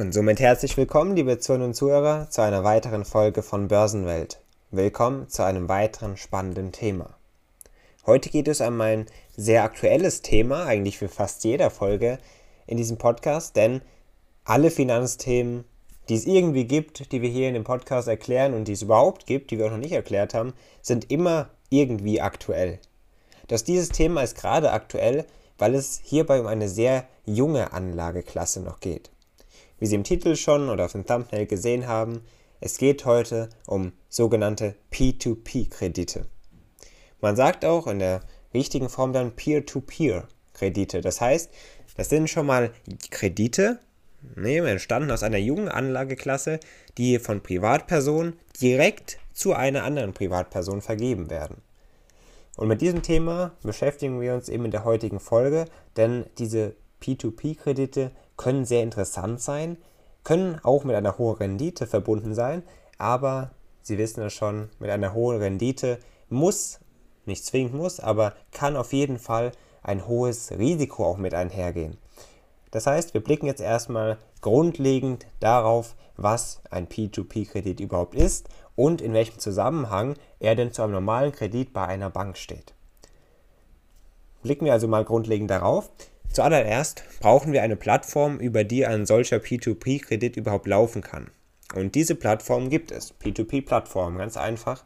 Und somit herzlich willkommen, liebe Zuhörerinnen und Zuhörer, zu einer weiteren Folge von Börsenwelt. Willkommen zu einem weiteren spannenden Thema. Heute geht es um ein sehr aktuelles Thema, eigentlich für fast jeder Folge in diesem Podcast, denn alle Finanzthemen, die es irgendwie gibt, die wir hier in dem Podcast erklären und die es überhaupt gibt, die wir auch noch nicht erklärt haben, sind immer irgendwie aktuell. Dass dieses Thema ist gerade aktuell, weil es hierbei um eine sehr junge Anlageklasse noch geht. Wie Sie im Titel schon oder auf dem Thumbnail gesehen haben, es geht heute um sogenannte P2P-Kredite. Man sagt auch in der richtigen Form dann Peer-to-Peer-Kredite. Das heißt, das sind schon mal Kredite, nee, entstanden aus einer jungen Anlageklasse, die von Privatpersonen direkt zu einer anderen Privatperson vergeben werden. Und mit diesem Thema beschäftigen wir uns eben in der heutigen Folge, denn diese P2P-Kredite können sehr interessant sein, können auch mit einer hohen Rendite verbunden sein, aber Sie wissen es schon, mit einer hohen Rendite muss, nicht zwingend muss, aber kann auf jeden Fall ein hohes Risiko auch mit einhergehen. Das heißt, wir blicken jetzt erstmal grundlegend darauf, was ein P2P-Kredit überhaupt ist und in welchem Zusammenhang er denn zu einem normalen Kredit bei einer Bank steht. Blicken wir also mal grundlegend darauf. Zuallererst brauchen wir eine Plattform, über die ein solcher P2P-Kredit überhaupt laufen kann. Und diese Plattform gibt es. P2P-Plattformen, ganz einfach.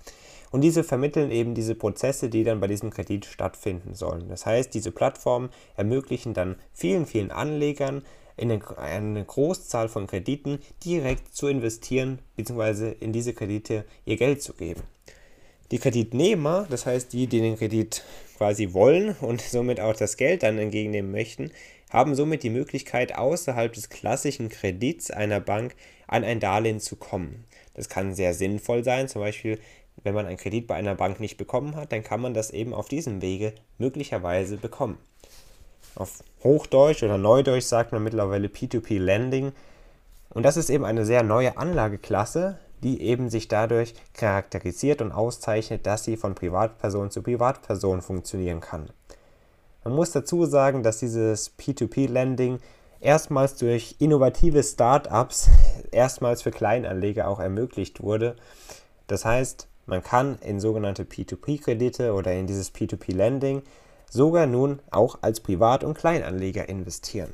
Und diese vermitteln eben diese Prozesse, die dann bei diesem Kredit stattfinden sollen. Das heißt, diese Plattformen ermöglichen dann vielen, vielen Anlegern in eine Großzahl von Krediten direkt zu investieren bzw. in diese Kredite ihr Geld zu geben. Die Kreditnehmer, das heißt die, die den Kredit quasi wollen und somit auch das Geld dann entgegennehmen möchten, haben somit die Möglichkeit, außerhalb des klassischen Kredits einer Bank an ein Darlehen zu kommen. Das kann sehr sinnvoll sein, zum Beispiel wenn man einen Kredit bei einer Bank nicht bekommen hat, dann kann man das eben auf diesem Wege möglicherweise bekommen. Auf Hochdeutsch oder Neudeutsch sagt man mittlerweile P2P Lending. Und das ist eben eine sehr neue Anlageklasse, die eben sich dadurch charakterisiert und auszeichnet, dass sie von Privatperson zu Privatperson funktionieren kann. Man muss dazu sagen, dass dieses P2P-Lending erstmals durch innovative Startups erstmals für Kleinanleger auch ermöglicht wurde. Das heißt, man kann in sogenannte P2P-Kredite oder in dieses P2P-Lending sogar nun auch als Privat- und Kleinanleger investieren.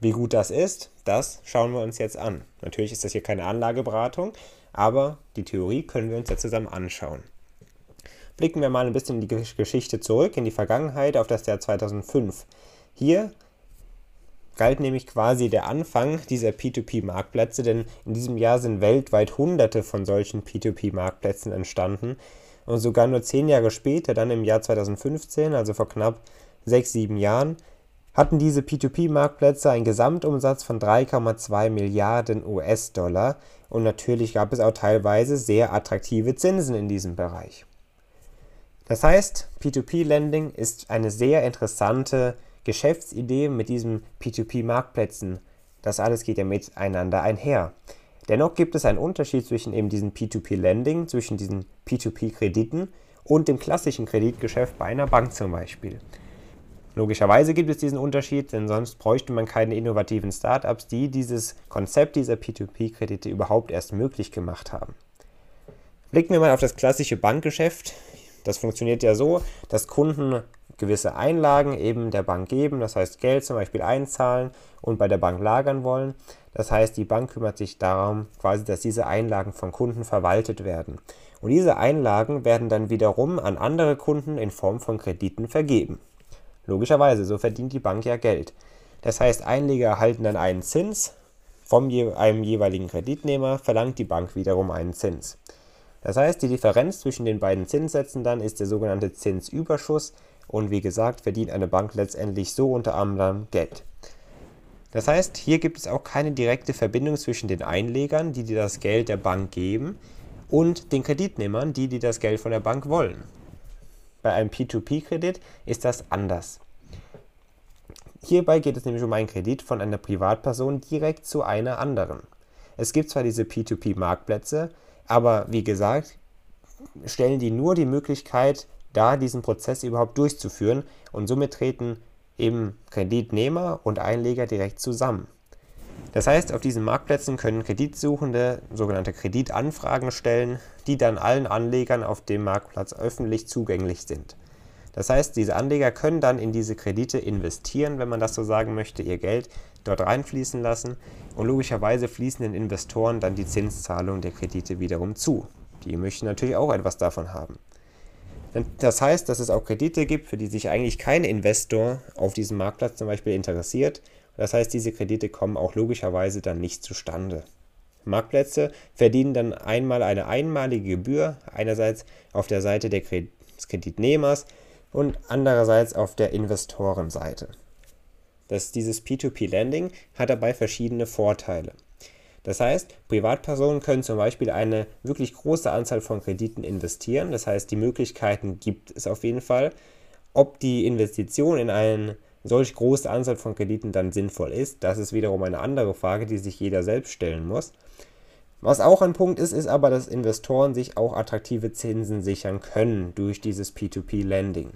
Wie gut das ist, das schauen wir uns jetzt an. Natürlich ist das hier keine Anlageberatung, aber die Theorie können wir uns ja zusammen anschauen. Blicken wir mal ein bisschen in die Geschichte zurück, in die Vergangenheit, auf das Jahr 2005. Hier galt nämlich quasi der Anfang dieser P2P-Marktplätze, denn in diesem Jahr sind weltweit hunderte von solchen P2P-Marktplätzen entstanden. Und sogar nur zehn Jahre später, dann im Jahr 2015, also vor knapp sechs, sieben Jahren, hatten diese P2P-Marktplätze einen Gesamtumsatz von 3,2 Milliarden US-Dollar und natürlich gab es auch teilweise sehr attraktive Zinsen in diesem Bereich. Das heißt, P2P-Lending ist eine sehr interessante Geschäftsidee mit diesen P2P-Marktplätzen. Das alles geht ja miteinander einher. Dennoch gibt es einen Unterschied zwischen eben diesem P2P-Lending, zwischen diesen P2P-Krediten und dem klassischen Kreditgeschäft bei einer Bank zum Beispiel. Logischerweise gibt es diesen Unterschied, denn sonst bräuchte man keine innovativen Startups, die dieses Konzept dieser P2P-Kredite überhaupt erst möglich gemacht haben. Blicken wir mal auf das klassische Bankgeschäft. Das funktioniert ja so, dass Kunden gewisse Einlagen eben der Bank geben, das heißt Geld zum Beispiel einzahlen und bei der Bank lagern wollen. Das heißt, die Bank kümmert sich darum, quasi, dass diese Einlagen von Kunden verwaltet werden. Und diese Einlagen werden dann wiederum an andere Kunden in Form von Krediten vergeben. Logischerweise, so verdient die Bank ja Geld. Das heißt, Einleger erhalten dann einen Zins, je einem jeweiligen Kreditnehmer verlangt die Bank wiederum einen Zins. Das heißt, die Differenz zwischen den beiden Zinssätzen dann ist der sogenannte Zinsüberschuss und wie gesagt, verdient eine Bank letztendlich so unter anderem Geld. Das heißt, hier gibt es auch keine direkte Verbindung zwischen den Einlegern, die dir das Geld der Bank geben, und den Kreditnehmern, die, die das Geld von der Bank wollen. Bei einem P2P-Kredit ist das anders. Hierbei geht es nämlich um einen Kredit von einer Privatperson direkt zu einer anderen. Es gibt zwar diese P2P-Marktplätze, aber wie gesagt, stellen die nur die Möglichkeit dar, diesen Prozess überhaupt durchzuführen und somit treten eben Kreditnehmer und Einleger direkt zusammen. Das heißt, auf diesen Marktplätzen können Kreditsuchende sogenannte Kreditanfragen stellen, die dann allen Anlegern auf dem Marktplatz öffentlich zugänglich sind. Das heißt, diese Anleger können dann in diese Kredite investieren, wenn man das so sagen möchte, ihr Geld dort reinfließen lassen und logischerweise fließen den Investoren dann die Zinszahlung der Kredite wiederum zu. Die möchten natürlich auch etwas davon haben. Das heißt, dass es auch Kredite gibt, für die sich eigentlich kein Investor auf diesem Marktplatz zum Beispiel interessiert. Das heißt, diese Kredite kommen auch logischerweise dann nicht zustande. Marktplätze verdienen dann einmal eine einmalige Gebühr, einerseits auf der Seite des Kreditnehmers und andererseits auf der Investorenseite. Das, dieses P2P-Lending hat dabei verschiedene Vorteile. Das heißt, Privatpersonen können zum Beispiel eine wirklich große Anzahl von Krediten investieren. Das heißt, die Möglichkeiten gibt es auf jeden Fall. Ob die Investition in eine solch große Anzahl von Krediten dann sinnvoll ist, das ist wiederum eine andere Frage, die sich jeder selbst stellen muss. Was auch ein Punkt ist, ist aber, dass Investoren sich auch attraktive Zinsen sichern können durch dieses P2P-Lending.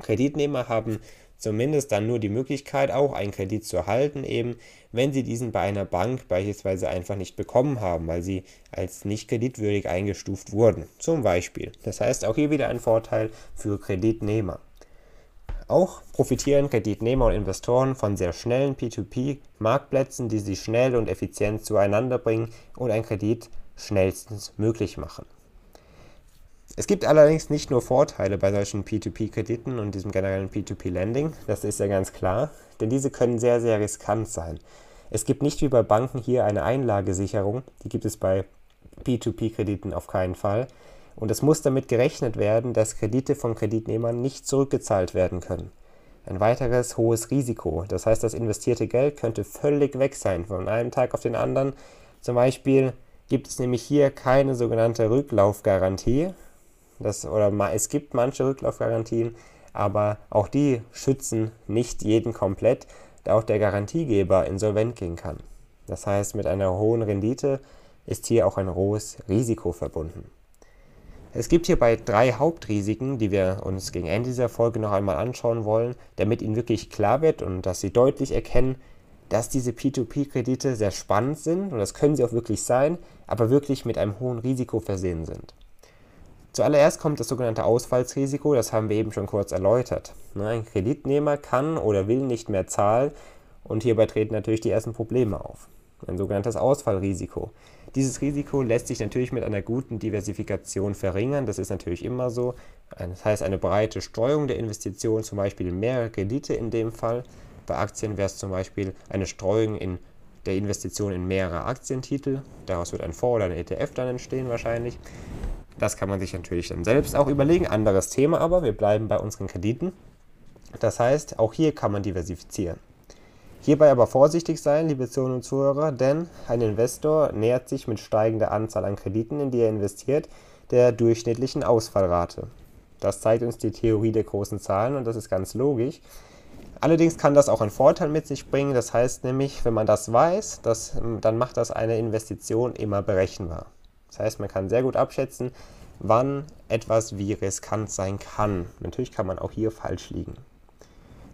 Kreditnehmer haben zumindest dann nur die Möglichkeit, auch einen Kredit zu erhalten, eben wenn sie diesen bei einer Bank beispielsweise einfach nicht bekommen haben, weil sie als nicht kreditwürdig eingestuft wurden, zum Beispiel. Das heißt auch hier wieder ein Vorteil für Kreditnehmer. Auch profitieren Kreditnehmer und Investoren von sehr schnellen P2P-Marktplätzen, die sie schnell und effizient zueinander bringen und einen Kredit schnellstens möglich machen. Es gibt allerdings nicht nur Vorteile bei solchen P2P-Krediten und diesem generellen P2P-Lending, das ist ja ganz klar, denn diese können sehr, sehr riskant sein. Es gibt nicht wie bei Banken hier eine Einlagesicherung, die gibt es bei P2P-Krediten auf keinen Fall. Und es muss damit gerechnet werden, dass Kredite von Kreditnehmern nicht zurückgezahlt werden können. Ein weiteres hohes Risiko, das heißt, das investierte Geld könnte völlig weg sein von einem Tag auf den anderen. Zum Beispiel gibt es nämlich hier keine sogenannte Rücklaufgarantie, das, oder es gibt manche Rücklaufgarantien, aber auch die schützen nicht jeden komplett, da auch der Garantiegeber insolvent gehen kann. Das heißt, mit einer hohen Rendite ist hier auch ein hohes Risiko verbunden. Es gibt hierbei drei Hauptrisiken, die wir uns gegen Ende dieser Folge noch einmal anschauen wollen, damit Ihnen wirklich klar wird und dass Sie deutlich erkennen, dass diese P2P-Kredite sehr spannend sind und das können sie auch wirklich sein, aber wirklich mit einem hohen Risiko versehen sind. Zuallererst kommt das sogenannte Ausfallsrisiko, das haben wir eben schon kurz erläutert. Ne, ein Kreditnehmer kann oder will nicht mehr zahlen und hierbei treten natürlich die ersten Probleme auf. Ein sogenanntes Ausfallrisiko. Dieses Risiko lässt sich natürlich mit einer guten Diversifikation verringern. Das ist natürlich immer so. Das heißt, eine breite Streuung der Investitionen, zum Beispiel mehrere Kredite in dem Fall. Bei Aktien wäre es zum Beispiel eine Streuung in der Investition in mehrere Aktientitel. Daraus wird ein Fonds oder ein ETF dann entstehen wahrscheinlich. Das kann man sich natürlich dann selbst auch überlegen. Anderes Thema aber, wir bleiben bei unseren Krediten. Das heißt, auch hier kann man diversifizieren. Hierbei aber vorsichtig sein, liebe Zuhörer und Zuhörer, denn ein Investor nähert sich mit steigender Anzahl an Krediten, in die er investiert, der durchschnittlichen Ausfallrate. Das zeigt uns die Theorie der großen Zahlen und das ist ganz logisch. Allerdings kann das auch einen Vorteil mit sich bringen. Das heißt nämlich, wenn man das weiß, das, dann macht das eine Investition immer berechenbar. Das heißt, man kann sehr gut abschätzen, wann etwas wie riskant sein kann. Natürlich kann man auch hier falsch liegen.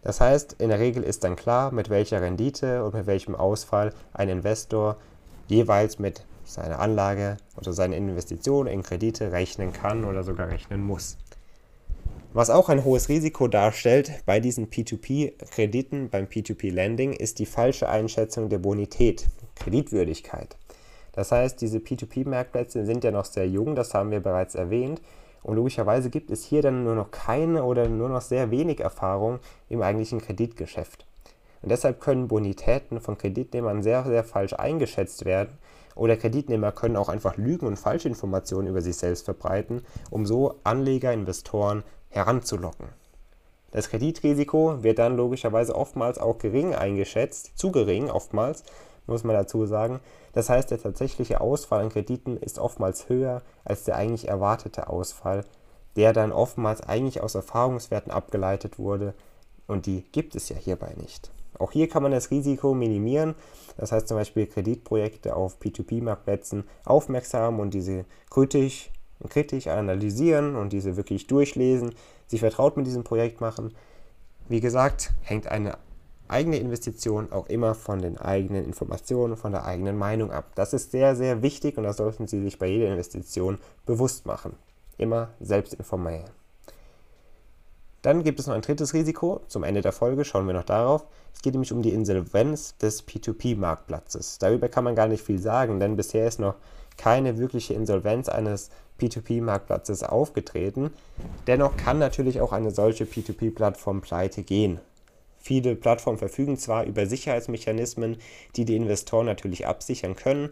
Das heißt, in der Regel ist dann klar, mit welcher Rendite und mit welchem Ausfall ein Investor jeweils mit seiner Anlage oder seiner Investition in Kredite rechnen kann oder sogar rechnen muss. Was auch ein hohes Risiko darstellt bei diesen P2P-Krediten, beim P2P-Lending, ist die falsche Einschätzung der Bonität, Kreditwürdigkeit. Das heißt, diese P2P-Marktplätze sind ja noch sehr jung, das haben wir bereits erwähnt. Und logischerweise gibt es hier dann nur noch keine oder nur noch sehr wenig Erfahrung im eigentlichen Kreditgeschäft. Und deshalb können Bonitäten von Kreditnehmern sehr, sehr falsch eingeschätzt werden. Oder Kreditnehmer können auch einfach Lügen und Falschinformationen über sich selbst verbreiten, um so Anleger, Investoren heranzulocken. Das Kreditrisiko wird dann logischerweise oftmals auch gering eingeschätzt, zu gering oftmals, muss man dazu sagen. Das heißt, der tatsächliche Ausfall an Krediten ist oftmals höher als der eigentlich erwartete Ausfall, der dann oftmals eigentlich aus Erfahrungswerten abgeleitet wurde und die gibt es ja hierbei nicht. Auch hier kann man das Risiko minimieren. Das heißt zum Beispiel Kreditprojekte auf P2P-Marktplätzen aufmerksam und diese kritisch, kritisch analysieren und diese wirklich durchlesen, sich vertraut mit diesem Projekt machen. Wie gesagt, hängt eine eigene Investition auch immer von den eigenen Informationen, von der eigenen Meinung ab. Das ist sehr, sehr wichtig und das sollten Sie sich bei jeder Investition bewusst machen. Immer selbst informieren. Dann gibt es noch ein drittes Risiko. Zum Ende der Folge schauen wir noch darauf. Es geht nämlich um die Insolvenz des P2P-Marktplatzes. Darüber kann man gar nicht viel sagen, denn bisher ist noch keine wirkliche Insolvenz eines P2P-Marktplatzes aufgetreten. Dennoch kann natürlich auch eine solche P2P-Plattform pleite gehen. Viele Plattformen verfügen zwar über Sicherheitsmechanismen, die die Investoren natürlich absichern können,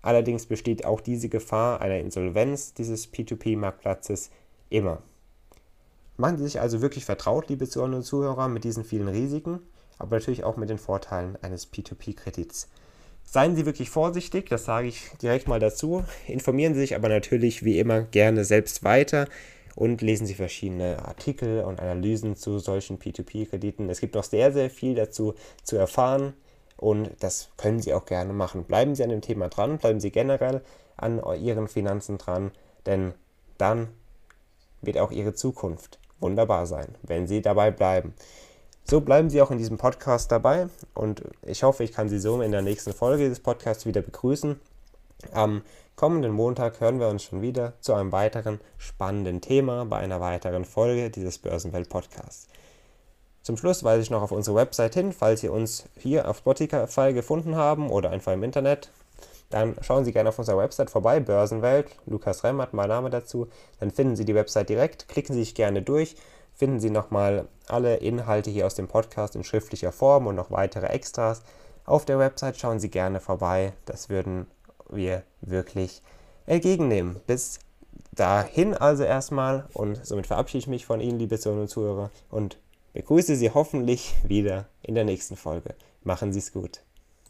allerdings besteht auch diese Gefahr einer Insolvenz dieses P2P-Marktplatzes immer. Machen Sie sich also wirklich vertraut, liebe Zuhörer und Zuhörer, mit diesen vielen Risiken, aber natürlich auch mit den Vorteilen eines P2P-Kredits. Seien Sie wirklich vorsichtig, das sage ich direkt mal dazu. Informieren Sie sich aber natürlich wie immer gerne selbst weiter und lesen Sie verschiedene Artikel und Analysen zu solchen P2P-Krediten. Es gibt noch sehr, sehr viel dazu zu erfahren und das können Sie auch gerne machen. Bleiben Sie an dem Thema dran, bleiben Sie generell an Ihren Finanzen dran, denn dann wird auch Ihre Zukunft wunderbar sein, wenn Sie dabei bleiben. So bleiben Sie auch in diesem Podcast dabei und ich hoffe, ich kann Sie so in der nächsten Folge des Podcasts wieder begrüßen. Am kommenden Montag hören wir uns schon wieder zu einem weiteren spannenden Thema bei einer weiteren Folge dieses Börsenwelt Podcasts. Zum Schluss weise ich noch auf unsere Website hin, falls Sie uns hier auf Spotify gefunden haben oder einfach im Internet dann schauen Sie gerne auf unserer Website vorbei, Börsenwelt, Lukas Remmert, mein Name dazu. Dann finden Sie die Website direkt, klicken Sie sich gerne durch, finden Sie nochmal alle Inhalte hier aus dem Podcast in schriftlicher Form und noch weitere Extras. Auf der Website schauen Sie gerne vorbei, das würden wir wirklich entgegennehmen. Bis dahin also erstmal und somit verabschiede ich mich von Ihnen, liebe Zuhörer und Zuhörer, und begrüße Sie hoffentlich wieder in der nächsten Folge. Machen Sie es gut.